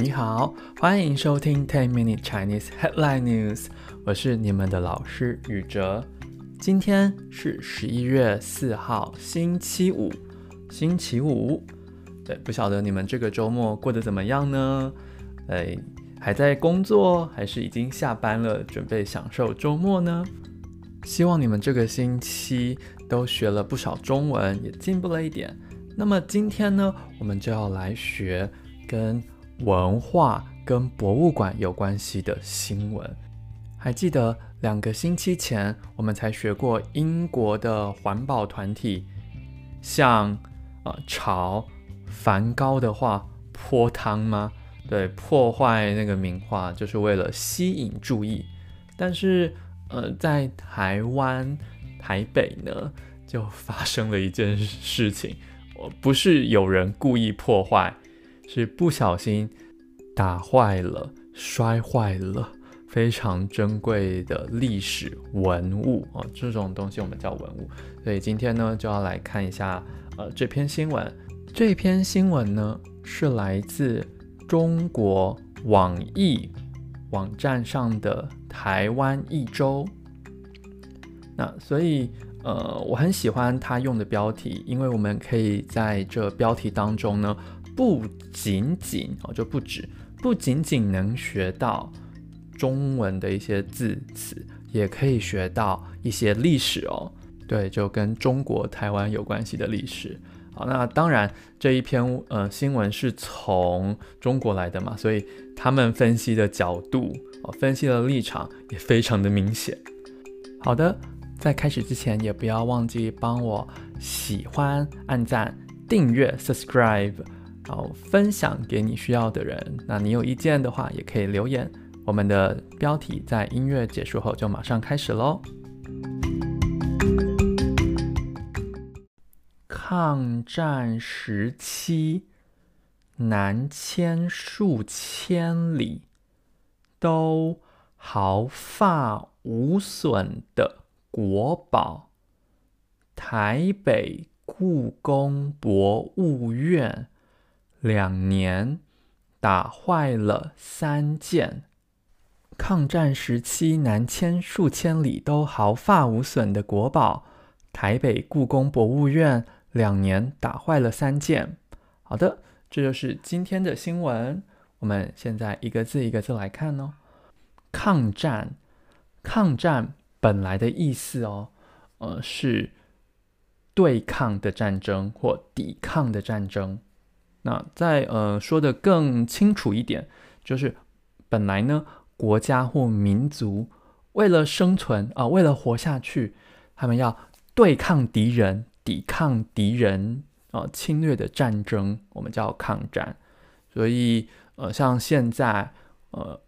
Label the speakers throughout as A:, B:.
A: 你好，欢迎收听 Ten Minute Chinese Headline News，我是你们的老师宇哲。今天是十一月四号，星期五。星期五，对，不晓得你们这个周末过得怎么样呢？哎，还在工作，还是已经下班了，准备享受周末呢？希望你们这个星期都学了不少中文，也进步了一点。那么今天呢，我们就要来学跟文化跟博物馆有关系的新闻。还记得两个星期前我们才学过英国的环保团体像呃潮梵高的画泼汤吗？对，破坏那个名画就是为了吸引注意。但是呃，在台湾台北呢，就发生了一件事情，我不是有人故意破坏。是不小心打坏了、摔坏了非常珍贵的历史文物哦，这种东西我们叫文物。所以今天呢，就要来看一下呃这篇新闻。这篇新闻呢是来自中国网易网站上的台湾一周。那所以呃，我很喜欢他用的标题，因为我们可以在这标题当中呢。不仅仅哦，就不止，不仅仅能学到中文的一些字词，也可以学到一些历史哦。对，就跟中国台湾有关系的历史。好，那当然这一篇呃新闻是从中国来的嘛，所以他们分析的角度哦，分析的立场也非常的明显。好的，在开始之前，也不要忘记帮我喜欢、按赞、订阅、subscribe。好，分享给你需要的人。那你有意见的话，也可以留言。我们的标题在音乐结束后就马上开始喽。抗战时期，南迁数千里，都毫发无损的国宝——台北故宫博物院。两年打坏了三件，抗战时期南迁数千里都毫发无损的国宝——台北故宫博物院，两年打坏了三件。好的，这就是今天的新闻。我们现在一个字一个字来看哦。抗战，抗战本来的意思哦，呃，是对抗的战争或抵抗的战争。那再呃说的更清楚一点，就是本来呢，国家或民族为了生存啊、为了活下去，他们要对抗敌人、抵抗敌人啊、侵略的战争，我们叫抗战。所以呃，像现在呃，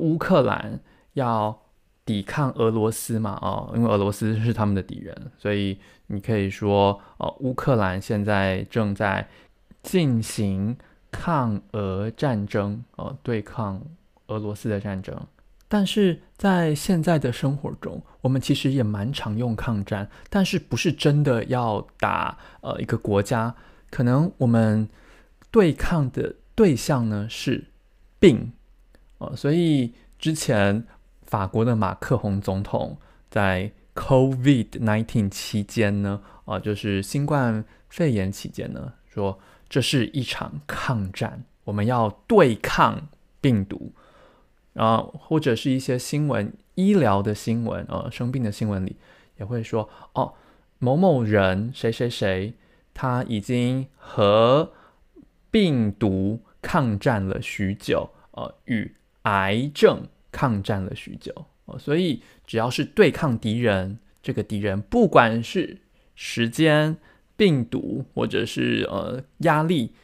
A: 乌克兰要抵抗俄罗斯嘛，啊、呃，因为俄罗斯是他们的敌人，所以你可以说，呃，乌克兰现在正在。进行抗俄战争，呃，对抗俄罗斯的战争。但是在现在的生活中，我们其实也蛮常用抗战，但是不是真的要打呃一个国家，可能我们对抗的对象呢是病，呃，所以之前法国的马克宏总统在 COVID-19 期间呢，啊、呃，就是新冠肺炎期间呢，说。这是一场抗战，我们要对抗病毒，然后或者是一些新闻、医疗的新闻，呃，生病的新闻里也会说，哦，某某人谁谁谁，他已经和病毒抗战了许久，呃，与癌症抗战了许久，呃，所以只要是对抗敌人，这个敌人不管是时间。病毒或者是呃压力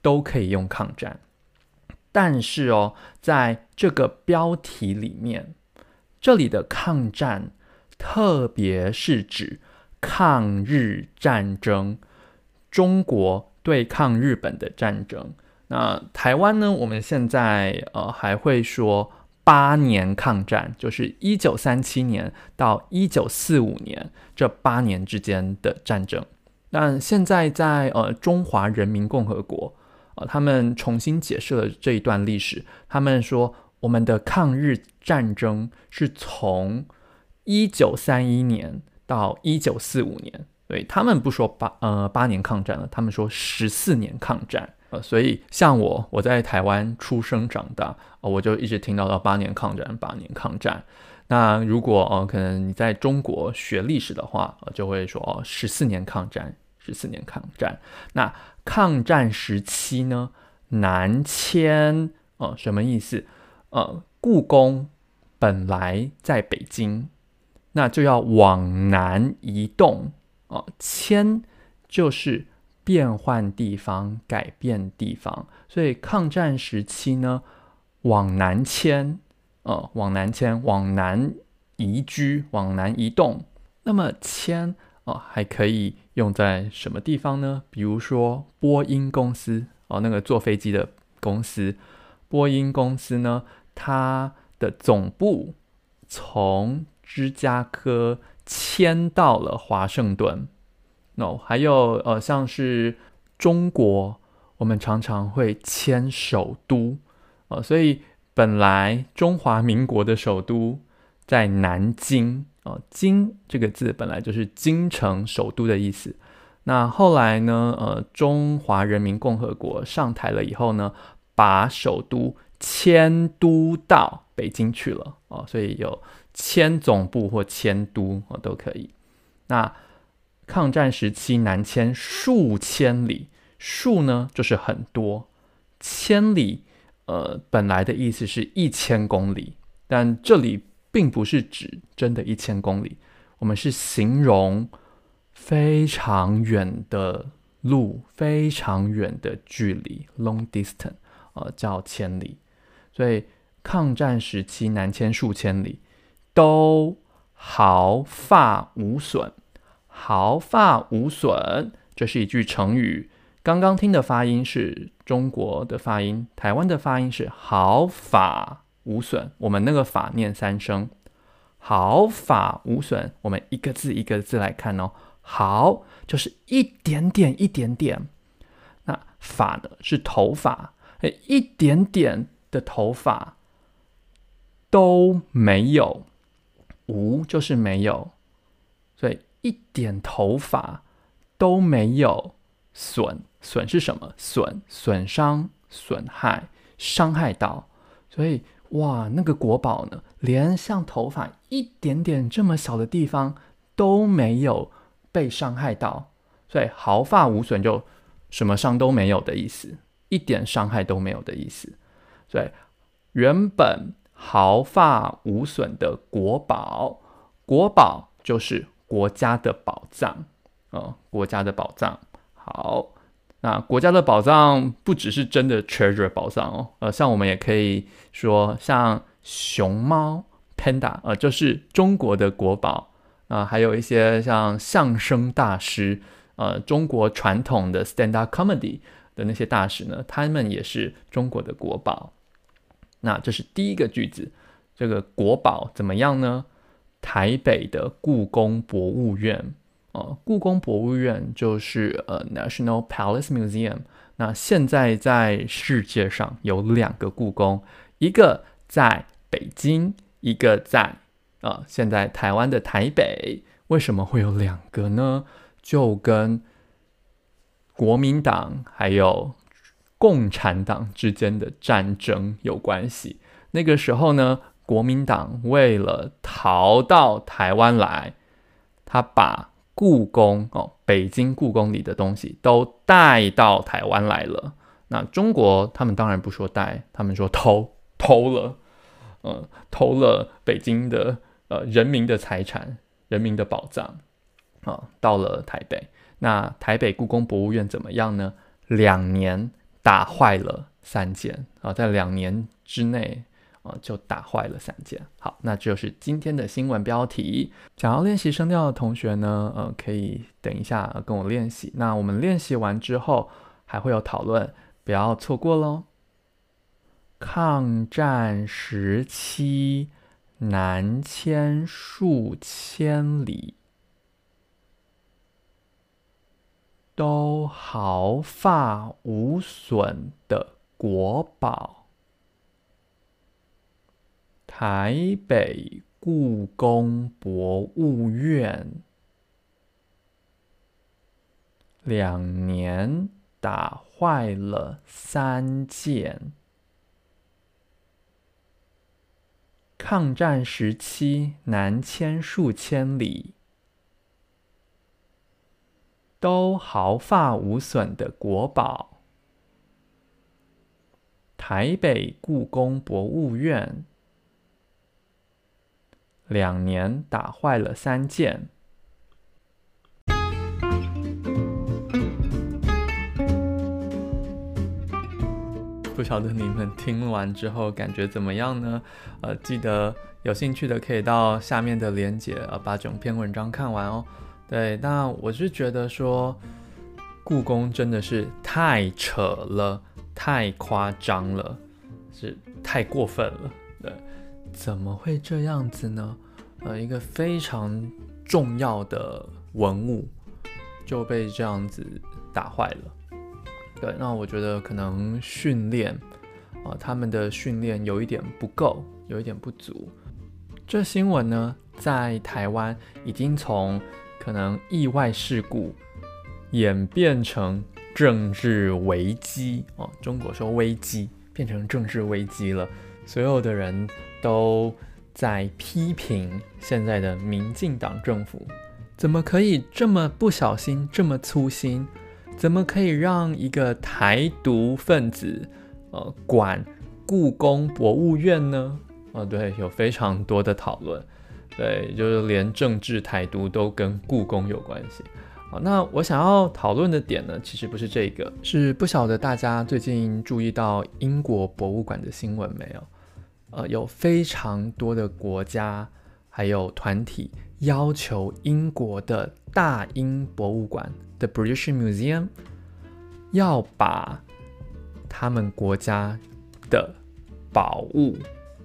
A: 都可以用抗战，但是哦，在这个标题里面，这里的抗战特别是指抗日战争，中国对抗日本的战争。那台湾呢？我们现在呃还会说八年抗战，就是一九三七年到一九四五年这八年之间的战争。但现在在呃中华人民共和国，呃，他们重新解释了这一段历史。他们说，我们的抗日战争是从一九三一年到一九四五年。对，他们不说八呃八年抗战了，他们说十四年抗战。呃，所以像我，我在台湾出生长大，我就一直听到到八年抗战，八年抗战。那如果呃可能你在中国学历史的话，就会说哦十四年抗战，十四年抗战。那抗战时期呢，南迁呃什么意思？呃，故宫本来在北京，那就要往南移动。哦，迁就是变换地方、改变地方，所以抗战时期呢，往南迁，呃，往南迁，往南移居，往南移动。那么迁哦、呃，还可以用在什么地方呢？比如说波音公司哦、那个坐飞机的公司，波音公司呢，它的总部从芝加哥。迁到了华盛顿，no，还有呃，像是中国，我们常常会迁首都，呃，所以本来中华民国的首都在南京，呃，京这个字本来就是京城首都的意思。那后来呢，呃，中华人民共和国上台了以后呢，把首都迁都到北京去了，哦，所以有。迁总部或迁都哦都可以。那抗战时期南迁数千里，数呢就是很多，千里呃本来的意思是一千公里，但这里并不是指真的一千公里，我们是形容非常远的路，非常远的距离，long distance，呃叫千里。所以抗战时期南迁数千里。都毫发无损，毫发无损，这是一句成语。刚刚听的发音是中国的发音，台湾的发音是毫发无损。我们那个发念三声，毫发无损。我们一个字一个字来看哦，毫就是一点点一点点，那发呢是头发，诶，一点点的头发都没有。无就是没有，所以一点头发都没有损。损是什么？损损伤、损害、伤害到。所以哇，那个国宝呢，连像头发一点点这么小的地方都没有被伤害到，所以毫发无损就什么伤都没有的意思，一点伤害都没有的意思。所以原本。毫发无损的国宝，国宝就是国家的宝藏，哦，国家的宝藏。好，那国家的宝藏不只是真的 treasure 宝藏哦，呃，像我们也可以说，像熊猫 panda，呃，就是中国的国宝啊，还有一些像相声大师，呃，中国传统的 stand up comedy 的那些大师呢，他们也是中国的国宝。那这是第一个句子，这个国宝怎么样呢？台北的故宫博物院，呃，故宫博物院就是呃 National Palace Museum。那现在在世界上有两个故宫，一个在北京，一个在啊、呃，现在台湾的台北。为什么会有两个呢？就跟国民党还有。共产党之间的战争有关系。那个时候呢，国民党为了逃到台湾来，他把故宫哦，北京故宫里的东西都带到台湾来了。那中国他们当然不说带，他们说偷，偷了，呃，偷了北京的呃人民的财产、人民的宝藏啊，到了台北。那台北故宫博物院怎么样呢？两年。打坏了三件啊，在两年之内就打坏了三件。好，那就是今天的新闻标题。想要练习声调的同学呢，呃，可以等一下跟我练习。那我们练习完之后还会有讨论，不要错过喽。抗战时期南迁数千里。都毫发无损的国宝。台北故宫博物院两年打坏了三件。抗战时期南迁数千里，都毫发无损的国宝。台北故宫博物院两年打坏了三件。不晓得你们听完之后感觉怎么样呢？呃，记得有兴趣的可以到下面的链接，呃，把整篇文章看完哦。对，那我是觉得说，故宫真的是太扯了，太夸张了，是太过分了。对，怎么会这样子呢？呃，一个非常重要的文物就被这样子打坏了。对，那我觉得可能训练啊，他们的训练有一点不够，有一点不足。这新闻呢，在台湾已经从可能意外事故演变成政治危机哦，中国说危机变成政治危机了，所有的人都在批评现在的民进党政府，怎么可以这么不小心，这么粗心？怎么可以让一个台独分子，呃，管故宫博物院呢？啊、呃，对，有非常多的讨论，对，就是连政治台独都跟故宫有关系。好，那我想要讨论的点呢，其实不是这个，是不晓得大家最近注意到英国博物馆的新闻没有？呃，有非常多的国家还有团体要求英国的大英博物馆。The British Museum 要把他们国家的宝物、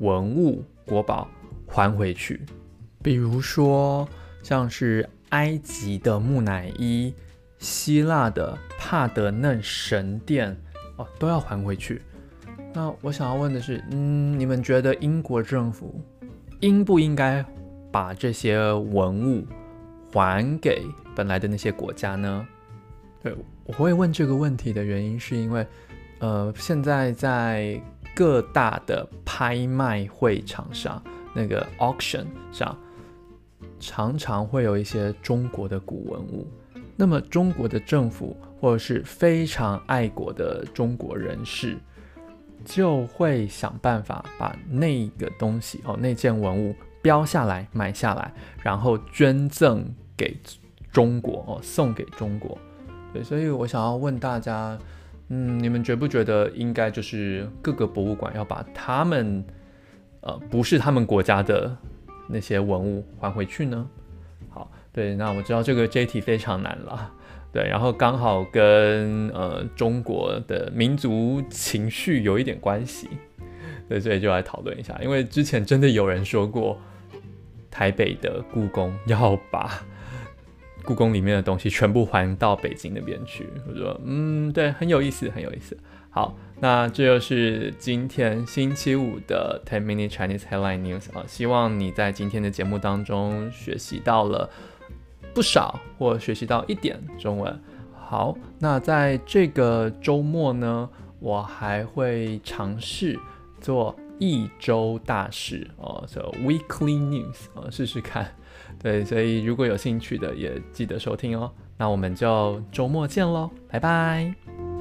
A: 文物、国宝还回去，比如说像是埃及的木乃伊、希腊的帕德嫩神殿哦，都要还回去。那我想要问的是，嗯，你们觉得英国政府应不应该把这些文物还给本来的那些国家呢？对，我会问这个问题的原因是因为，呃，现在在各大的拍卖会场上，那个 auction 上，常常会有一些中国的古文物。那么中国的政府或者是非常爱国的中国人士，就会想办法把那个东西哦，那件文物标下来买下来，然后捐赠给中国哦，送给中国。对，所以我想要问大家，嗯，你们觉不觉得应该就是各个博物馆要把他们，呃，不是他们国家的那些文物还回去呢？好，对，那我知道这个这题非常难了，对，然后刚好跟呃中国的民族情绪有一点关系，对，所以就来讨论一下，因为之前真的有人说过，台北的故宫要把。故宫里面的东西全部还到北京那边去，我说，嗯，对，很有意思，很有意思。好，那这就是今天星期五的 Ten Minute Chinese Headline News 啊，希望你在今天的节目当中学习到了不少，或学习到一点中文。好，那在这个周末呢，我还会尝试做一周大事哦，叫 Weekly News 啊，试试看。对，所以如果有兴趣的，也记得收听哦。那我们就周末见喽，拜拜。